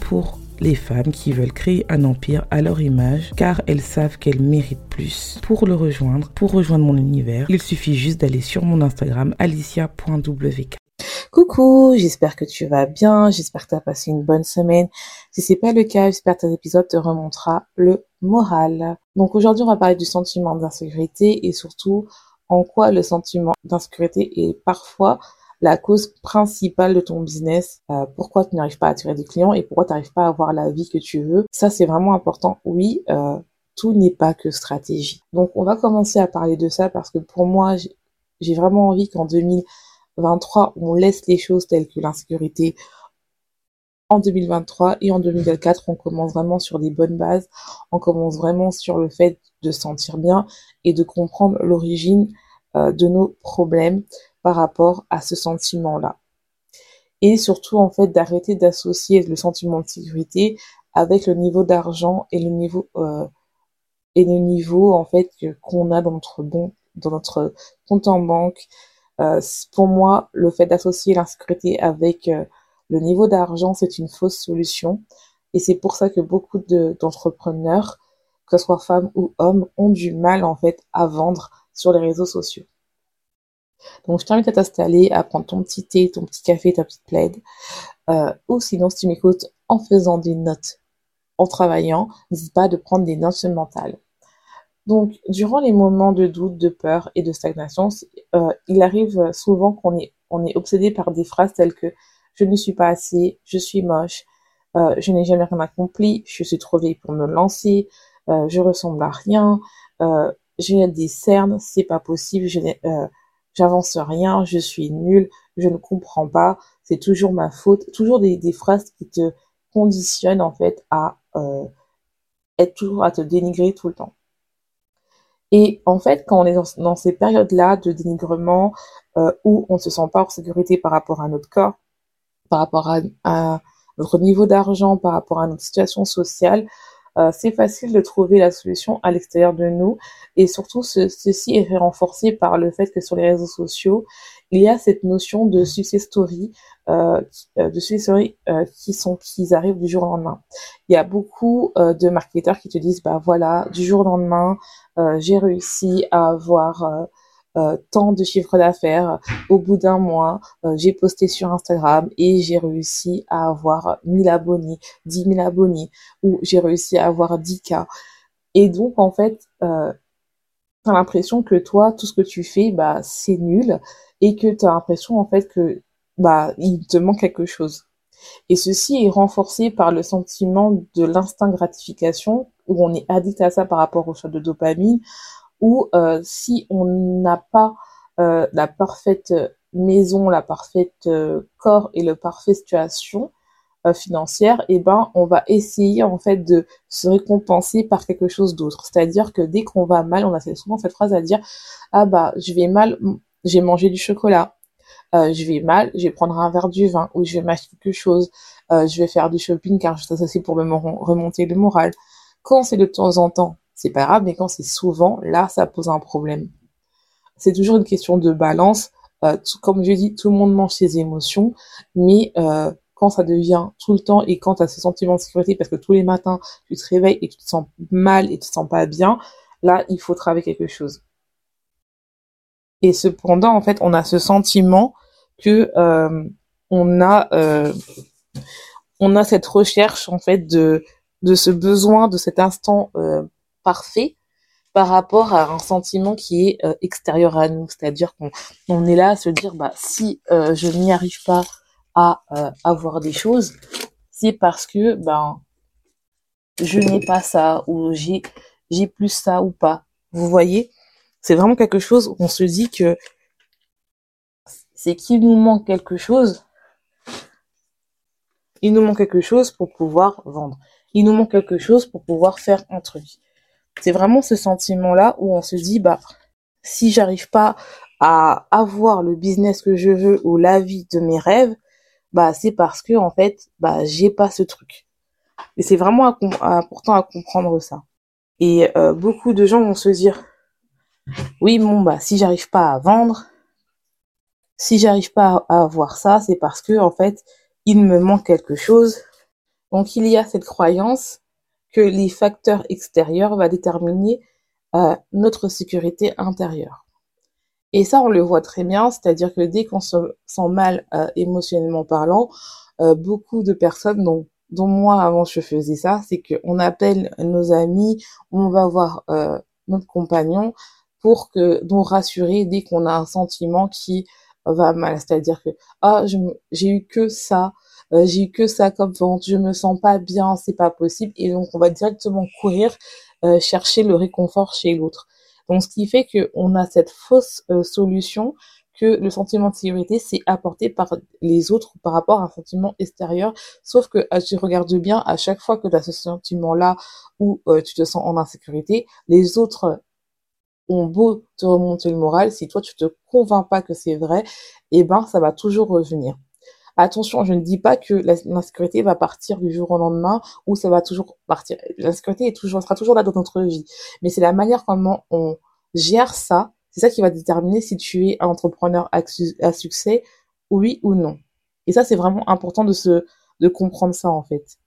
Pour les femmes qui veulent créer un empire à leur image car elles savent qu'elles méritent plus. Pour le rejoindre, pour rejoindre mon univers, il suffit juste d'aller sur mon Instagram alicia.wk. Coucou, j'espère que tu vas bien, j'espère que tu as passé une bonne semaine. Si c'est pas le cas, j'espère que cet épisode te remontera le moral. Donc aujourd'hui, on va parler du sentiment d'insécurité et surtout en quoi le sentiment d'insécurité est parfois la cause principale de ton business, euh, pourquoi tu n'arrives pas à attirer des clients et pourquoi tu n'arrives pas à avoir la vie que tu veux. Ça, c'est vraiment important. Oui, euh, tout n'est pas que stratégie. Donc, on va commencer à parler de ça parce que pour moi, j'ai vraiment envie qu'en 2023, on laisse les choses telles que l'insécurité en 2023 et en 2024, on commence vraiment sur des bonnes bases. On commence vraiment sur le fait de se sentir bien et de comprendre l'origine euh, de nos problèmes par rapport à ce sentiment-là. Et surtout, en fait, d'arrêter d'associer le sentiment de sécurité avec le niveau d'argent et le niveau euh, et le niveau en fait qu'on a dans notre bon dans notre compte en banque. Euh, pour moi, le fait d'associer l'insécurité avec euh, le niveau d'argent, c'est une fausse solution. Et c'est pour ça que beaucoup d'entrepreneurs, que ce soit femmes ou hommes, ont du mal en fait à vendre sur les réseaux sociaux. Donc, je t'invite à t'installer, à prendre ton petit thé, ton petit café, ta petite plaide. Euh, ou sinon, si tu m'écoutes en faisant des notes, en travaillant, n'hésite pas de prendre des notes mentales. Donc, durant les moments de doute, de peur et de stagnation, euh, il arrive souvent qu'on est, obsédé par des phrases telles que je ne suis pas assez, je suis moche, euh, je n'ai jamais rien accompli, je suis trop vieille pour me lancer, je ressemble à rien, j'ai des cernes, c'est pas possible, je n'ai, j'avance rien, je suis nulle, je ne comprends pas, c'est toujours ma faute, toujours des, des, phrases qui te conditionnent en fait à euh, être toujours à te dénigrer tout le temps. Et en fait, quand on est dans, ces périodes-là de dénigrement euh, où on ne se sent pas en sécurité par rapport à notre corps, par rapport à, à notre niveau d'argent, par rapport à notre situation sociale, c'est facile de trouver la solution à l'extérieur de nous et surtout ceci est renforcé par le fait que sur les réseaux sociaux il y a cette notion de success story euh, euh de success story euh, qui sont qui arrivent du jour au lendemain. Il y a beaucoup euh, de marketeurs qui te disent bah voilà du jour au lendemain j'ai réussi à avoir euh, tant de chiffres d'affaires. Au bout d'un mois, euh, j'ai posté sur Instagram et j'ai réussi à avoir 1000 abonnés, 10 000 abonnés, ou j'ai réussi à avoir 10 cas. Et donc, en fait, euh, l'impression que toi, tout ce que tu fais, bah, c'est nul et que tu as l'impression, en fait, que bah, il te manque quelque chose. Et ceci est renforcé par le sentiment de l'instinct gratification, où on est addict à ça par rapport au choix de dopamine, ou euh, si on n'a pas euh, la parfaite maison, la parfaite euh, corps et le parfait situation financière, eh ben on va essayer en fait de se récompenser par quelque chose d'autre. C'est-à-dire que dès qu'on va mal, on a souvent cette phrase à dire ah bah je vais mal, j'ai mangé du chocolat, je vais mal, je vais prendre un verre du vin ou je vais m'acheter quelque chose, je vais faire du shopping car je aussi pour me remonter le moral. Quand c'est de temps en temps, c'est pas grave, mais quand c'est souvent, là, ça pose un problème. C'est toujours une question de balance. Euh, comme je dis, tout le monde mange ses émotions, mais euh, quand ça devient tout le temps et quand tu as ce sentiment de sécurité parce que tous les matins tu te réveilles et tu te sens mal et tu te sens pas bien, là il faut travailler quelque chose. Et cependant, en fait, on a ce sentiment que euh, on a on a cette recherche en fait de de ce besoin de cet instant parfait par rapport à un sentiment qui est euh, extérieur à nous, c'est-à-dire qu'on on est là à se dire bah si euh, je n'y arrive pas à euh, avoir des choses, c'est parce que ben je n'ai pas ça ou j'ai j'ai plus ça ou pas. Vous voyez, c'est vraiment quelque chose où on se dit que c'est qu'il nous manque quelque chose. Il nous manque quelque chose pour pouvoir vendre. Il nous manque quelque chose pour pouvoir faire un truc. C'est vraiment ce sentiment-là où on se dit, bah, si j'arrive pas à avoir le business que je veux ou la vie de mes rêves, bah, c'est parce que, en fait, bah, j'ai pas ce truc. Et c'est vraiment important à comprendre ça. Et euh, beaucoup de gens vont se dire, oui, bon, bah, si j'arrive pas à vendre, si j'arrive pas à avoir ça, c'est parce que, en fait, il me manque quelque chose. Donc, il y a cette croyance que les facteurs extérieurs vont déterminer euh, notre sécurité intérieure. Et ça, on le voit très bien, c'est-à-dire que dès qu'on se sent mal euh, émotionnellement parlant, beaucoup de personnes, dont moi avant je faisais ça, c'est qu'on appelle nos amis, on va voir euh, notre compagnon pour que nous rassurer dès qu'on a un sentiment qui va mal. C'est-à-dire que ah j'ai eu que ça, euh, j'ai que ça comme vente, je me sens pas bien, c'est pas possible, et donc on va directement courir euh, chercher le réconfort chez l'autre. Donc ce qui fait qu'on a cette fausse solution que le sentiment de sécurité, c'est apporté par les autres par rapport à un sentiment extérieur. Sauf que euh, tu regardes bien, à chaque fois que tu as ce sentiment-là où euh, tu te sens en insécurité, les autres ont beau te remonter le moral, si toi tu te convaincs pas que c'est vrai, eh ben ça va toujours revenir. Attention, je ne dis pas que l'insécurité va partir du jour au lendemain ou ça va toujours partir. L'insécurité sera toujours là dans notre vie. Mais c'est la manière comment on gère ça c'est ça qui va déterminer si tu es un entrepreneur à, succès, oui ou non. Et ça, c'est vraiment important de se, de comprendre ça, en fait.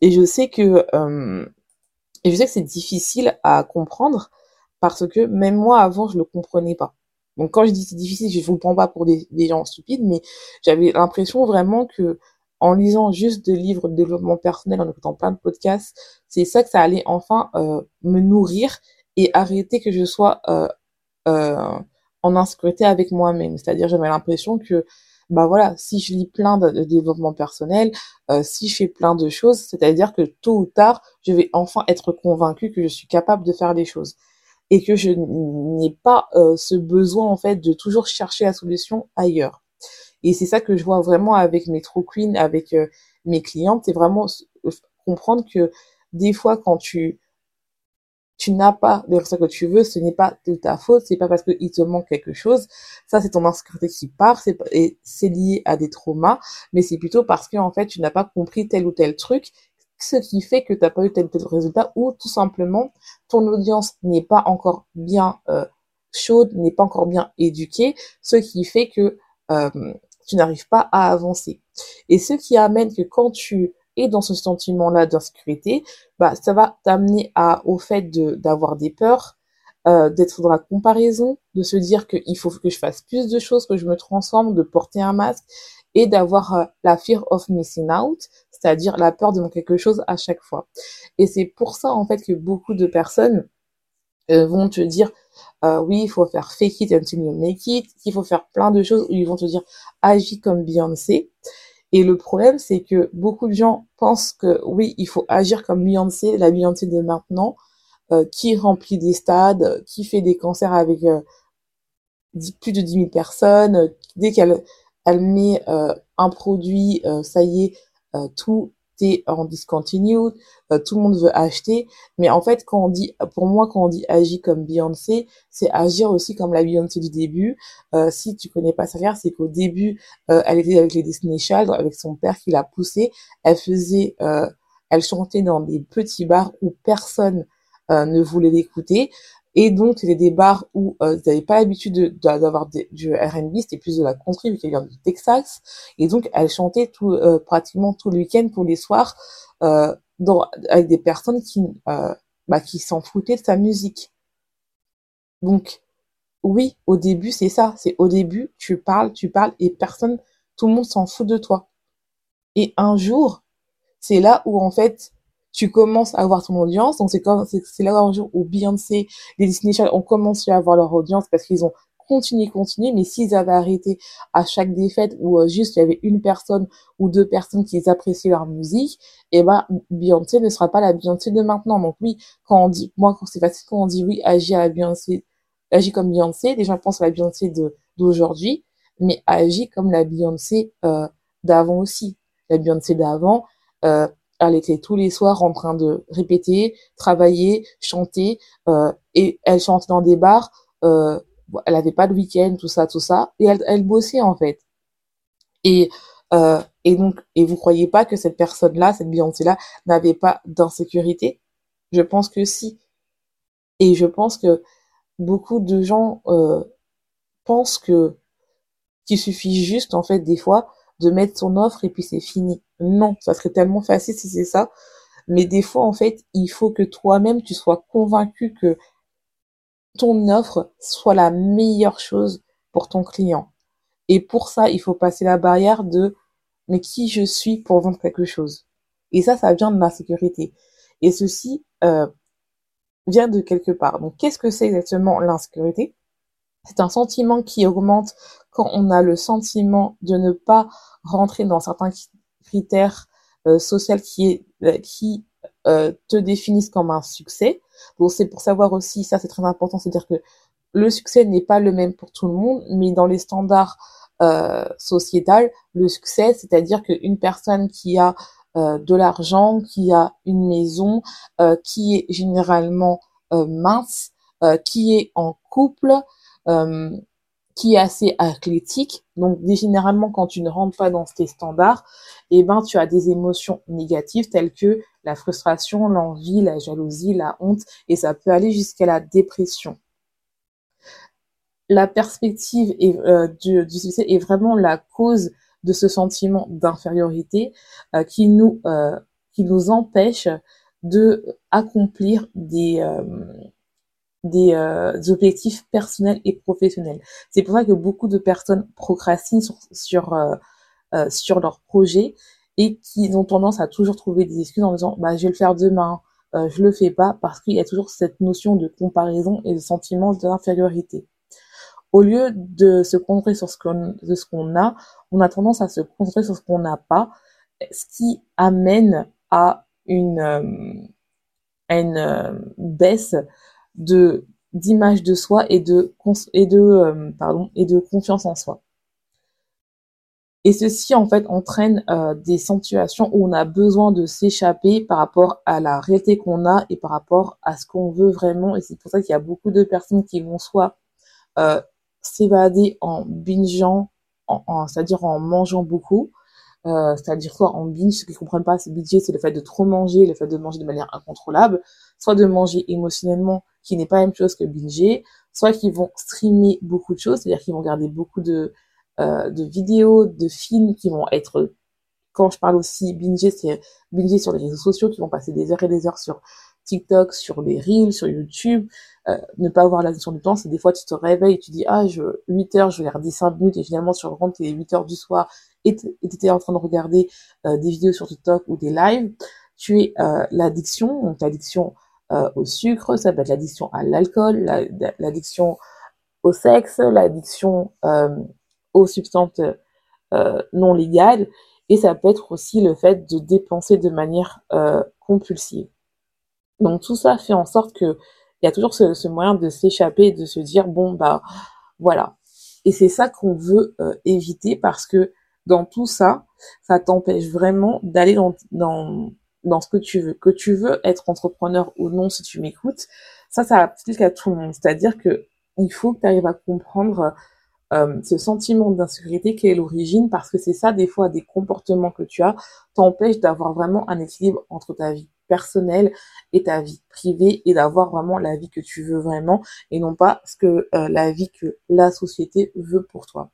Et je sais que, euh, je sais que c'est difficile à comprendre parce que même moi, avant, je le comprenais pas. Donc, quand je dis c'est difficile, je vous le prends pas pour des, gens stupides, mais j'avais l'impression vraiment que, en lisant juste des livres de développement personnel, en écoutant plein de podcasts, c'est ça que ça allait enfin euh, me nourrir et arrêter que je sois euh, euh, en insécurité avec moi-même. C'est-à-dire, j'avais l'impression que, bah voilà, si je lis plein de, développement personnel, si je fais plein de choses, c'est-à-dire que tôt ou tard, je vais enfin être convaincue que je suis capable de faire des choses et que je n'ai pas euh, ce besoin en fait de toujours chercher la solution ailleurs. Et c'est ça que je vois vraiment avec mes true avec euh, mes clientes, c'est vraiment comprendre que des fois quand tu tu n'as pas le résultat que tu veux, ce n'est pas de ta faute, c'est pas parce qu'il te manque quelque chose. Ça, c'est ton insécurité qui part, c'est, et c'est lié à des traumas, mais c'est plutôt parce que, en fait, tu n'as pas compris tel ou tel truc, ce qui fait que tu n'as pas eu tel ou tel résultat, ou tout simplement, ton audience n'est pas encore bien euh, chaude, n'est pas encore bien éduquée, ce qui fait que euh, tu n'arrives pas à avancer. Et ce qui amène que quand tu et dans ce sentiment-là d'insécurité, bah, ça va t'amener au fait d'avoir des peurs, euh, d'être dans la comparaison, de se dire qu'il faut que je fasse plus de choses, que je me transforme, de porter un masque et d'avoir la fear of missing out, c'est-à-dire la peur de quelque chose à chaque fois. Et c'est pour ça, en fait, que beaucoup de personnes euh, vont te dire, euh, oui, il faut faire fake it until you make it, il faut faire plein de choses ils vont te dire, agis comme Beyoncé. Et le problème, c'est que beaucoup de gens pensent que oui, il faut agir comme Beyoncé, la Beyoncé de maintenant, euh, qui remplit des stades, qui fait des concerts avec plus de 10 000 personnes. Dès qu'elle elle met un produit, ça y est, tout en discontinued, euh, tout le monde veut acheter, mais en fait quand on dit, pour moi quand on dit agir comme Beyoncé, c'est agir aussi comme la Beyoncé du début. Euh, si tu connais pas sa carrière, c'est qu'au début, euh, elle était avec les Disney Child, avec son père qui l'a poussée, elle faisait, elle chantait dans des petits bars où personne ne voulait l'écouter. Et donc, c'était des bars où euh, ils n'avaient pas l'habitude d'avoir du R&B, c'était plus de la country vu qu'elle vient du Texas. Et donc, elle chantait euh, pratiquement tout le week-end, tous les soirs, euh, avec des personnes qui, euh, bah, qui s'en foutaient de sa musique. Donc, oui, au début, c'est ça. C'est au début, tu parles, tu parles, et personne, tout le monde s'en fout de toi. Et un jour, c'est là où, en fait, tu commences à avoir ton audience. Donc c'est comme c'est là un jour où Beyoncé, les Disney Channel ont commencé à avoir leur audience parce qu'ils ont continuer, continuer. Mais s'ils avaient arrêté à chaque défaite ou euh, juste il y avait une personne ou deux personnes qui appréciaient leur musique, eh ben Beyoncé ne sera pas la Beyoncé de maintenant. Donc oui, quand on dit, moi quand c'est facile quand on dit oui, agis à la Beyoncé, agis comme Beyoncé, les gens pensent à la Beyoncé de d'aujourd'hui, mais agis comme la Beyoncé euh, d'avant aussi. La Beyoncé d'avant, euh, elle était tous les soirs en train de répéter, travailler, chanter, euh, et elle chantait dans des bars. Euh, elle avait pas de week-end, tout ça, tout ça, et elle, elle bossait en fait. Et euh, et donc, et vous croyez pas que cette personne-là, cette Beyoncé-là, n'avait pas d'insécurité? Je pense que si. Et je pense que beaucoup de gens euh, pensent que qu'il suffit juste en fait des fois de mettre son offre et puis c'est fini. Non, ça serait tellement facile si c'est ça. Mais des fois, en fait, il faut que toi-même, tu sois convaincu que ton offre soit la meilleure chose pour ton client. Et pour ça, il faut passer la barrière de mais qui je suis pour vendre quelque chose? Et ça, ça vient de ma sécurité. Et ceci euh, vient de quelque part. Donc, qu'est-ce que c'est exactement l'insécurité? C'est un sentiment qui augmente quand on a le sentiment de ne pas rentrer dans certains critères euh, sociaux qui, est, euh, qui euh, te définissent comme un succès. Donc c'est pour savoir aussi, ça c'est très important, c'est-à-dire que le succès n'est pas le même pour tout le monde, mais dans les standards euh, le succès, c'est-à-dire qu'une personne qui a euh, de l'argent, qui a une maison, euh, qui est généralement euh, mince, qui est en couple, qui est assez athlétique. Donc généralement quand tu ne rentres pas dans tes standards, eh ben tu as des émotions négatives telles que la frustration, l'envie, la jalousie, la honte et ça peut aller jusqu'à la dépression. La perspective euh, du, succès est vraiment la cause de ce sentiment d'infériorité euh, qui nous euh, qui nous empêche de accomplir des des, euh, objectifs personnels et professionnels. C'est pour ça que beaucoup de personnes procrastinent sur sur, euh, euh, sur leurs projets et qui ont tendance à toujours trouver des excuses en disant bah je vais le faire demain, euh, je le fais pas parce qu'il y a toujours cette notion de comparaison et de sentiment d'infériorité. Au lieu de se concentrer sur ce qu'on qu'on a, on a tendance à se concentrer sur ce qu'on n'a pas, ce qui amène à une à une baisse de d'image de soi et de et de euh, pardon et de confiance en soi. Et ceci en fait entraîne euh, des situations où on a besoin de s'échapper par rapport à la réalité qu'on a et par rapport à ce qu'on veut vraiment. Et c'est pour ça qu'il y a beaucoup de personnes qui vont soit euh, s'évader en bingeant, c'est-à-dire en mangeant beaucoup, euh, c'est-à-dire soit en binge, ceux qui comprennent pas, c'est budget, c'est le fait de trop manger, le fait de manger de manière incontrôlable, soit de manger émotionnellement qui n'est pas la même chose que binger, soit qu'ils vont streamer beaucoup de choses, c'est-à-dire qu'ils vont regarder beaucoup de, euh, de vidéos, de films qui vont être, quand je parle aussi binger, c'est binger sur les réseaux sociaux, qui vont passer des heures et des heures sur TikTok, sur les Reels, sur YouTube, euh, ne pas avoir la notion du temps, c'est des fois tu te réveilles et tu dis ah je 8 heures je vais regarder 5 minutes et finalement te rends compte est 8 heures du soir et tu étais en train de regarder euh, des vidéos sur TikTok ou des lives, tu es euh, l'addiction, donc l'addiction euh, au sucre, ça peut être l'addiction à l'alcool, l'addiction au sexe, l'addiction euh, aux substances euh, non légales, et ça peut être aussi le fait de dépenser de manière compulsive. Donc tout ça fait en sorte que il y a toujours ce, moyen de s'échapper et de se dire bon bah voilà. Et c'est ça qu'on veut éviter parce que dans tout ça, ça t'empêche vraiment d'aller dans dans ce que tu veux. Que tu veux être entrepreneur ou non, si tu m'écoutes, ça, ça applique à tout le monde. C'est-à-dire que il faut que tu arrives à comprendre euh, ce sentiment d'insécurité qui est l'origine, parce que c'est ça, des fois, des comportements que tu as t'empêchent d'avoir vraiment un équilibre entre ta vie personnelle et ta vie privée et d'avoir vraiment la vie que tu veux vraiment et non pas ce que euh, la vie que la société veut pour toi.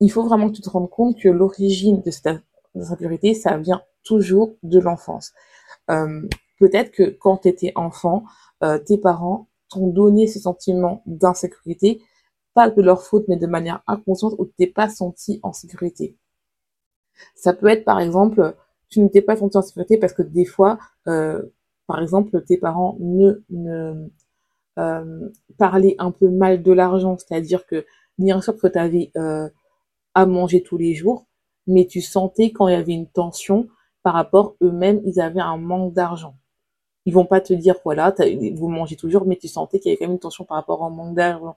Il faut vraiment que tu te rendes compte que l'origine de cette insécurité, ça vient toujours de l'enfance. Euh, peut-être que quand tu étais enfant, euh, tes parents t'ont donné ce sentiment d'insécurité, pas de leur faute, mais de manière inconsciente, où tu t'es pas senti en sécurité. Ça peut être, par exemple, tu ne t'es pas senti en sécurité parce que des fois, euh, par exemple, tes parents ne, parler un peu mal de l'argent, c'est-à-dire que bien sûr que tu avais à manger tous les jours, mais tu sentais quand il y avait une tension par rapport eux-mêmes, ils avaient un manque d'argent. Ils vont pas te dire voilà, vous mangez toujours, mais tu sentais qu'il y avait quand même une tension par rapport au manque d'argent.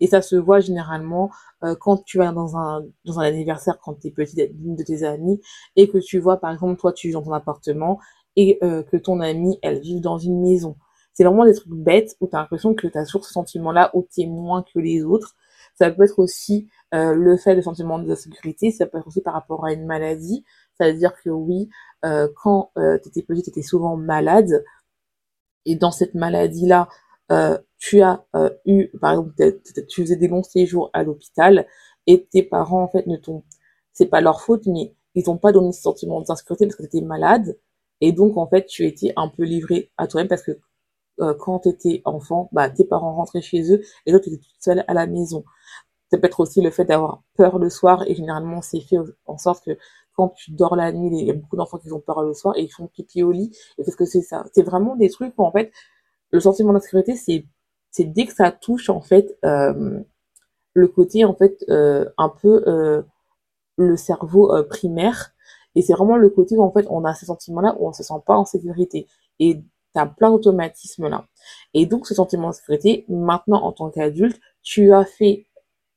Et ça se voit généralement euh, quand tu vas dans un dans un anniversaire quand tu es petite d'une de tes amies et que tu vois par exemple toi tu vis dans ton appartement et euh, que ton amie elle vit dans une maison. C'est vraiment des trucs bêtes où tu as l'impression que tu as toujours ce sentiment-là où tu es moins que les autres. Ça peut être aussi euh, le fait de sentiment d'insécurité, ça peut être aussi par rapport à une maladie. C'est-à-dire que oui, euh, quand euh, tu étais petite, tu étais souvent malade. Et dans cette maladie-là, euh, tu as euh, eu, par exemple, tu faisais des longs séjours à l'hôpital et tes parents, en fait, ne t'ont, c'est pas leur faute, mais ils t'ont pas donné ce sentiment d'insécurité parce que tu étais malade. Et donc, en fait, tu étais un peu livré à toi-même parce que euh, quand tu étais enfant, bah, tes parents rentraient chez eux et toi, tu étais toute seule à la maison. Ça peut être aussi le fait d'avoir peur le soir et généralement, c'est fait en sorte que quand tu dors la nuit, il y a beaucoup d'enfants qui ont peur le soir et ils font pipi au lit. Et parce que c'est ça. C'est vraiment des trucs où, en fait, le sentiment d'insécurité, c'est, dès que ça touche, en fait, euh, le côté, en fait, euh, un peu, euh, le cerveau primaire. Et c'est vraiment le côté où, en fait, on a ces sentiments-là où on se sent pas en sécurité. Et t'as plein d'automatismes là. Et donc, ce sentiment d'insécurité, maintenant, en tant qu'adulte, tu as fait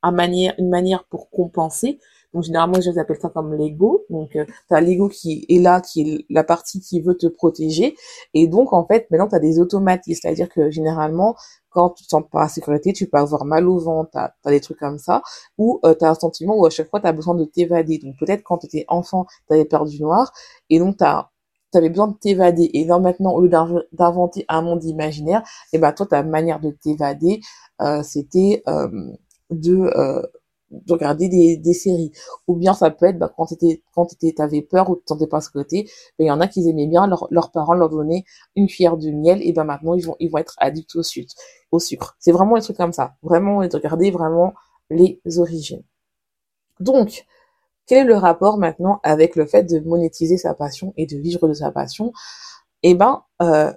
une manière pour compenser donc généralement, je les appelle ça comme l'ego. Donc euh, tu as l'ego qui est là, qui est la partie qui veut te protéger. Et donc en fait, maintenant tu as des automatismes, c'est-à-dire que généralement quand tu te sens pas en sécurité, tu peux avoir mal au ventre, tu as, des trucs comme ça, ou euh, tu as un sentiment où à chaque fois tu as besoin de t'évader. Donc peut-être quand tu étais enfant, tu avais peur du noir, et donc tu avais besoin de t'évader. Et là maintenant, au lieu d'inventer un monde imaginaire, et eh ben toi, ta manière de t'évader, euh, c'était euh, de euh, de regarder des, des séries. Ou bien ça peut être bah, quand t'étais quand t'étais t'avais peur ou tu te sentais pas côté, il y en a qui aimaient bien leur, leurs parents leur donner une cuillère de miel et ben maintenant ils vont ils vont être addicts au sucre. Au sucre. C'est vraiment des trucs comme ça. Vraiment de regarder vraiment les origines. Donc quel est le rapport maintenant avec le fait de monétiser sa passion et de vivre de sa passion? Eh ben, euh,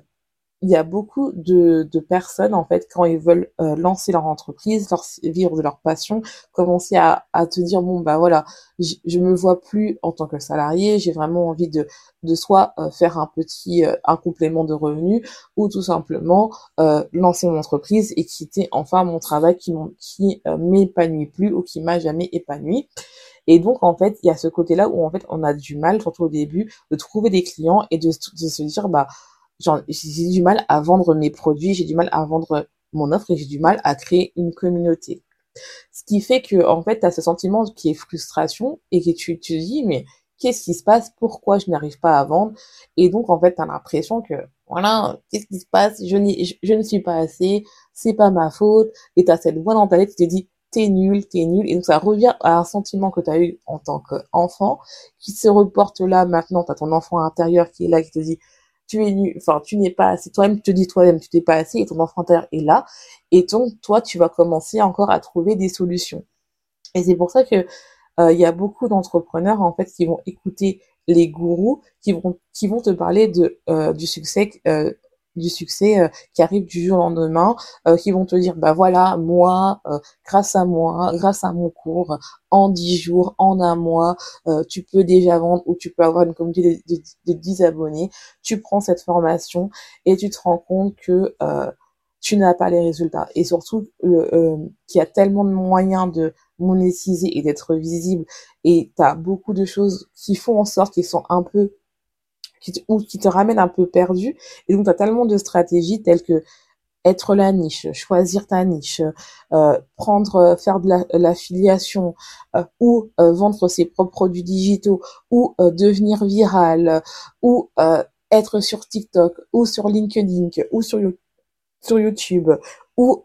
il y a beaucoup de, de, personnes en fait quand ils veulent euh, lancer leur entreprise, leur, vivre de leur passion, commencer à, à te dire bon bah voilà, je me vois plus en tant que salarié, j'ai vraiment envie de de soit euh, faire un petit euh, un complément de revenus ou tout simplement lancer mon entreprise et quitter enfin mon travail qui qui m'épanouit plus ou qui m'a jamais épanoui. Et donc, en fait, il y a ce côté-là où, en fait, on a du mal, surtout au début, de trouver des clients et de, de se dire, bah, j'ai du mal à vendre mes produits, j'ai du mal à vendre mon offre et j'ai du mal à créer une communauté. Ce qui fait que, en fait, tu as ce sentiment qui est frustration et que tu te dis, mais qu'est-ce qui se passe? Pourquoi je n'arrive pas à vendre? Et donc, en fait, tu as l'impression que, voilà, qu'est-ce qui se passe? Je, je, ne suis pas assez, c'est pas ma faute. Et tu as cette voix dans ta tête qui te dit, t'es nul, t'es nul. Et donc, ça revient à un sentiment que tu as eu en tant qu'enfant qui se reporte là maintenant. Tu as ton enfant intérieur qui est là, qui te dit, tu es nu, enfin, tu n'es pas assez, toi-même, tu te dis toi-même, tu n'es pas assez, et ton enfant est là, et donc, toi, tu vas commencer encore à trouver des solutions. Et c'est pour ça que euh, il y a beaucoup d'entrepreneurs, en fait, qui vont écouter les gourous, qui vont, qui vont te parler euh, du succès, euh, du succès euh, qui arrive du jour au lendemain, euh, qui vont te dire bah voilà moi, euh, grâce à moi, grâce à mon cours, en dix jours, en un mois, tu peux déjà vendre ou tu peux avoir une communauté de, de, 10 abonnés. Tu prends cette formation et tu te rends compte que tu n'as pas les résultats et surtout qu'il y a tellement de moyens de monétiser et d'être visible et tu beaucoup de choses qui font en sorte qu'ils sont un peu qui te, ou qui te ramène un peu perdu. Et donc, tu as tellement de stratégies telles que être la niche, choisir ta niche, euh, prendre, euh, faire de l'affiliation euh, ou euh, vendre ses propres produits digitaux ou devenir viral ou être sur TikTok ou sur LinkedIn ou sur, sur YouTube ou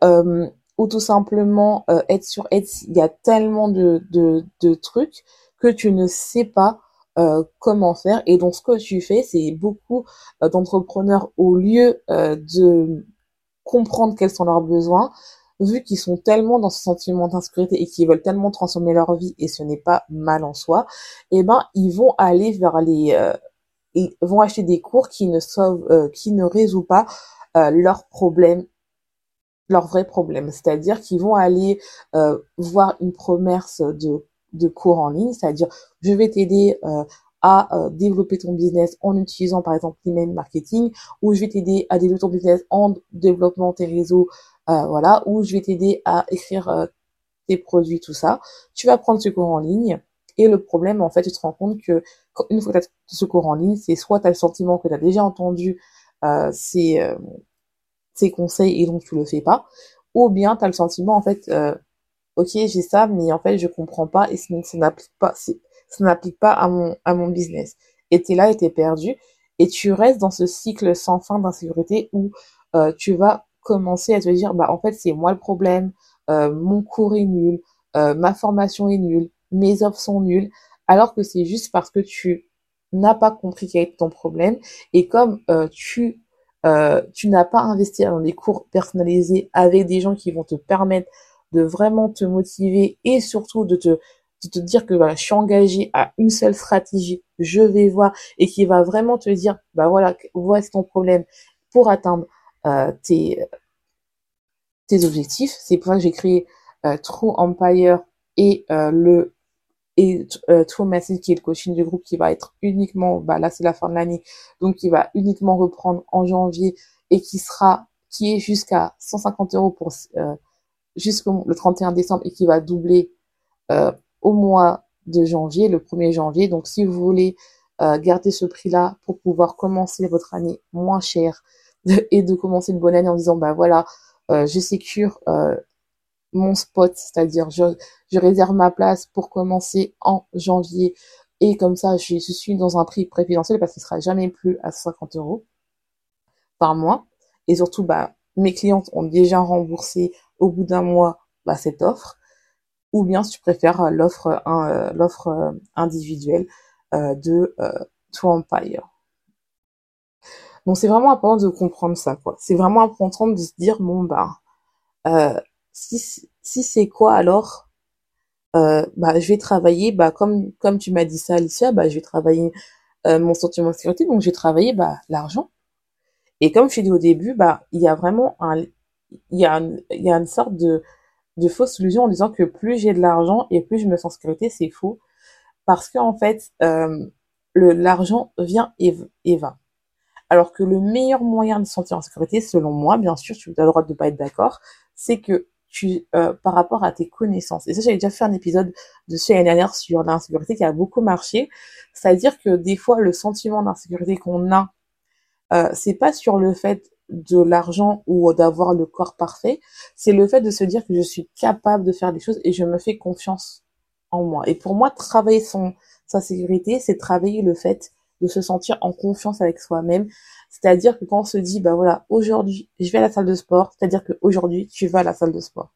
ou tout simplement être sur Etsy. Il y a tellement de, de trucs que tu ne sais pas euh, comment faire. Et donc, ce que tu fais, c'est beaucoup euh, d'entrepreneurs, au lieu euh, de comprendre quels sont leurs besoins, vu qu'ils sont tellement dans ce sentiment d'insécurité et qu'ils veulent tellement transformer leur vie, et ce n'est pas mal en soi, eh ben, ils vont aller vers les... ils vont acheter des cours qui ne sauvent, qui ne résout pas leurs problèmes leurs vrais problèmes. C'est-à-dire qu'ils vont aller voir une promesse de, de cours en ligne, c'est-à-dire je vais t'aider euh, à euh, développer ton business en utilisant par exemple l'email marketing, ou je vais t'aider à développer ton business en développant tes réseaux, voilà, ou je vais t'aider à écrire tes produits, tout ça. Tu vas prendre ce cours en ligne. Et le problème, en fait, tu te rends compte que une fois que tu as ce cours en ligne, c'est soit tu as le sentiment que tu as déjà entendu euh, ces, euh, ces conseils et donc tu le fais pas, ou bien tu as le sentiment, en fait, euh, ok, j'ai ça, mais en fait, je comprends pas et ça, n'applique pas, ça n'applique pas à mon, à mon business. Et tu es là et tu es perdu. Et tu restes dans ce cycle sans fin d'insécurité où euh, tu vas commencer à te dire, bah, en fait, c'est moi le problème, euh, mon cours est nul, euh, ma formation est nulle, mes offres sont nulles, alors que c'est juste parce que tu n'as pas compris quel est ton problème et comme euh, tu tu n'as pas investi dans des cours personnalisés avec des gens qui vont te permettre de vraiment te motiver et surtout de te, te dire que je suis engagé à une seule stratégie, je vais voir et qui va vraiment te dire bah voilà, voici ton problème pour atteindre euh, tes, tes objectifs. C'est pour ça que j'ai créé euh, True Empire et euh, le et True Message qui est le coaching du groupe qui va être uniquement, bah là c'est la fin de l'année, donc qui va uniquement reprendre en janvier et qui sera, qui est jusqu'à 150 euros pour jusqu'au le 31 décembre et qui va doubler euh, au mois de janvier, le 1er janvier. Donc si vous voulez euh, garder ce prix-là pour pouvoir commencer votre année moins chère et de commencer une bonne année en disant bah voilà, euh, je sécure mon spot, c'est-à-dire je, je réserve ma place pour commencer en janvier et comme ça je, je suis dans un prix préférentiel parce qu'il sera jamais plus à 50 euros par mois et surtout bah mes clientes ont déjà remboursé au bout d'un mois bah, cette offre ou bien si tu préfères l'offre euh, l'offre euh, individuelle euh, de euh, To Empire. Donc c'est vraiment important de comprendre ça quoi. C'est vraiment important de se dire bon bah euh, si c'est quoi alors euh, bah je vais travailler bah comme comme tu m'as dit ça Alicia bah je vais travailler euh, mon sentiment de sécurité donc je vais travailler bah l'argent et comme je t'ai dit au début bah il y a vraiment un il y a y a une sorte de de fausse illusion en disant que plus j'ai de l'argent et plus je me sens en sécurité c'est faux parce que en fait euh, l'argent vient et, et va alors que le meilleur moyen de se sentir en sécurité, selon moi, bien sûr, tu as le droit de ne pas être d'accord, c'est que tu, euh, par rapport à tes connaissances. Et ça, j'avais déjà fait un épisode de ce l'année dernière sur l'insécurité qui a beaucoup marché. C'est-à-dire que des fois, le sentiment d'insécurité qu'on a, euh, c'est pas sur le fait de l'argent ou d'avoir le corps parfait, c'est le fait de se dire que je suis capable de faire des choses et je me fais confiance en moi. Et pour moi, travailler son, sa sécurité, c'est travailler le fait de se sentir en confiance avec soi-même. C'est-à-dire que quand on se dit, bah voilà, aujourd'hui, je vais à la salle de sport, c'est-à-dire qu'aujourd'hui, tu vas à la salle de sport.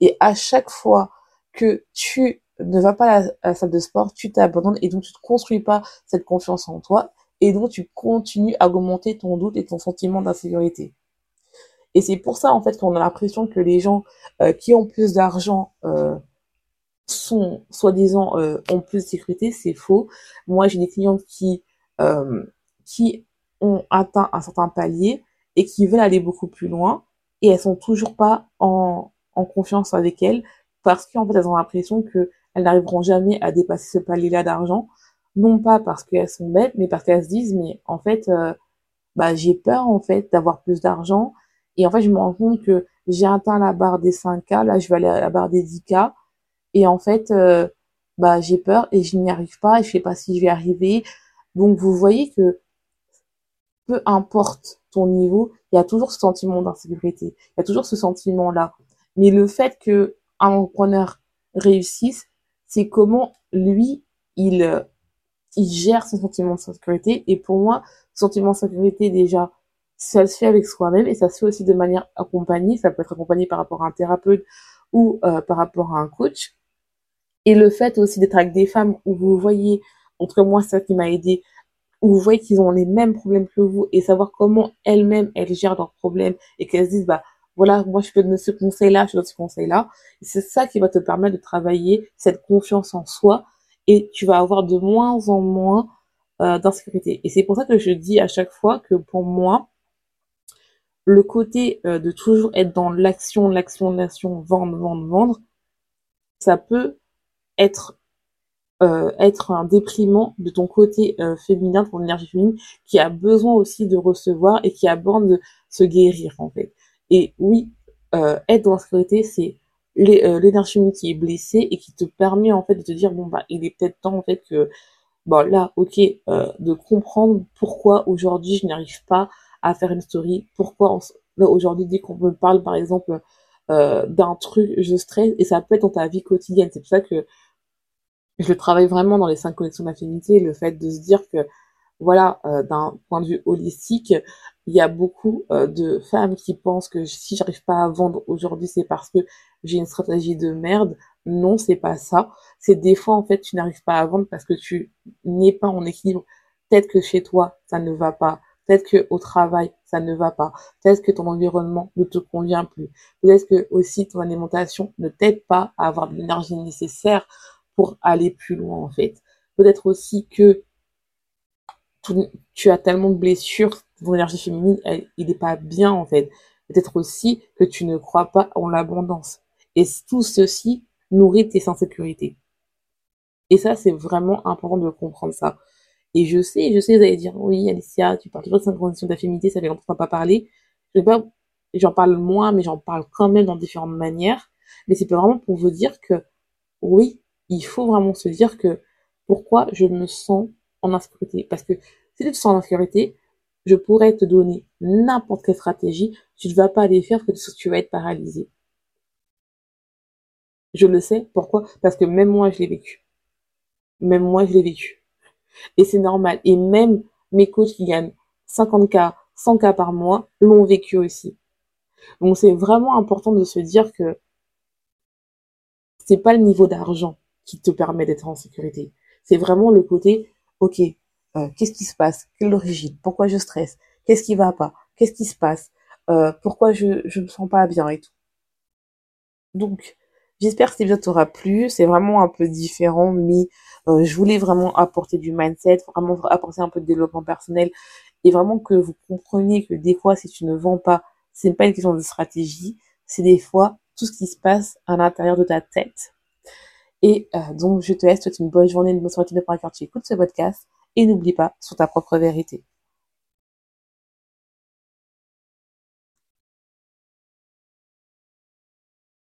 Et à chaque fois que tu ne vas pas à la, à la salle de sport, tu t'abandonnes et donc tu ne construis pas cette confiance en toi et donc tu continues à augmenter ton doute et ton sentiment d'insécurité. Et c'est pour ça, en fait, qu'on a l'impression que les gens euh, qui ont plus d'argent euh, sont, soi-disant, euh, ont plus de sécurité. C'est faux. Moi, j'ai des clients qui euh, qui ont atteint un certain palier et qui veulent aller beaucoup plus loin et elles sont toujours pas en, en confiance avec elles parce qu'en fait elles ont l'impression que elles n'arriveront jamais à dépasser ce palier-là d'argent non pas parce qu'elles sont bêtes mais parce qu'elles se disent mais en fait euh, bah j'ai peur en fait d'avoir plus d'argent. Et en fait je me rends compte que j'ai atteint la barre des 5K là je vais aller à la barre des 10K et en fait euh, bah j'ai peur et je n'y arrive pas et je sais pas si je vais arriver. Donc vous voyez que peu importe ton niveau, il y a toujours ce sentiment d'insécurité, il y a toujours ce sentiment-là. Mais le fait que un entrepreneur réussisse, c'est comment lui, il, il gère ce sentiment de sécurité. Et pour moi, ce sentiment de sécurité, déjà, ça se fait avec soi-même et ça se fait aussi de manière accompagnée. Ça peut être accompagné par rapport à un thérapeute ou euh, par rapport à un coach. Et le fait aussi d'être avec des femmes où vous voyez en tout cas moi ça qui m'a aidé où vous voyez qu'ils ont les mêmes problèmes que vous et savoir comment elles-mêmes elles gèrent leurs problèmes et qu'elles se disent bah voilà moi je peux donner ce conseil là je donne ce conseil là c'est ça qui va te permettre de travailler cette confiance en soi et tu vas avoir de moins en moins euh, d'insécurité et c'est pour ça que je dis à chaque fois que pour moi le côté euh, de toujours être dans l'action, l'action, l'action, vendre, vendre, vendre, ça peut être euh, être un déprimant de ton côté féminin, de ton énergie féminine, qui a besoin aussi de recevoir et qui a besoin de se guérir en fait. Et oui, être dans la sécurité, c'est l'énergie féminine qui est blessée et qui te permet en fait de te dire bon bah il est peut-être temps en fait que bon là ok de comprendre pourquoi aujourd'hui je n'arrive pas à faire une story. Pourquoi aujourd'hui, dès qu'on me parle, par exemple, euh, d'un truc, je stresse, et ça peut être dans ta vie quotidienne. C'est pour ça que je travaille vraiment dans les cinq connexions d'affinité, le fait de se dire que, voilà, euh, d'un point de vue holistique, il y a beaucoup euh, de femmes qui pensent que si j'arrive pas à vendre aujourd'hui, c'est parce que j'ai une stratégie de merde. Non, c'est pas ça. C'est des fois, en fait, tu n'arrives pas à vendre parce que tu n'es pas en équilibre. Peut-être que chez toi, ça ne va pas. Peut-être que au travail, ça ne va pas. Peut-être que ton environnement ne te convient plus. Peut-être que aussi ton alimentation ne t'aide pas à avoir l'énergie nécessaire pour aller plus loin, en fait. Peut-être aussi que tu as tellement de blessures, ton énergie féminine, il n'est pas bien, en fait. Peut-être aussi que tu ne crois pas en l'abondance. Et tout ceci nourrit tes insécurités. Et ça, c'est vraiment important de comprendre ça. Et je sais, je sais, vous allez dire, oui, Alicia, tu parles toujours de cinq conditions d'affinité, ça fait longtemps qu'on n'a pas parlé. Je pas, j'en parle moins, mais j'en parle quand même dans différentes manières. Mais c'est vraiment pour vous dire que, oui, il faut vraiment se dire que pourquoi je me sens en insécurité. Parce que si tu te sens en insécurité, je pourrais te donner n'importe quelle stratégie, tu ne vas pas les faire parce que tu vas être paralysé. Je le sais. Pourquoi? Parce que même moi, je l'ai vécu. Même moi, je l'ai vécu. Et c'est normal. Et même mes coachs qui gagnent 50K, 100K par mois l'ont vécu aussi. Donc c'est vraiment important de se dire que c'est pas le niveau d'argent qui te permet d'être en sécurité. C'est vraiment le côté, ok, euh, qu'est-ce qui se passe? Quelle origine? Pourquoi je stresse? Qu'est-ce qui va pas? Qu'est-ce qui se passe? Euh, Pourquoi je je me sens pas bien et tout. Donc, j'espère que cet épisode t'aura plu. C'est vraiment un peu différent, mais euh, je voulais vraiment apporter du mindset, vraiment apporter un peu de développement personnel et vraiment que vous compreniez que des fois, si tu ne vends pas, c'est pas une question de stratégie, c'est des fois tout ce qui se passe à l'intérieur de ta tête. Et donc, je te laisse, souhaite une bonne journée, une bonne soirée. De tu écoutes ce podcast et n'oublie pas sur ta propre vérité.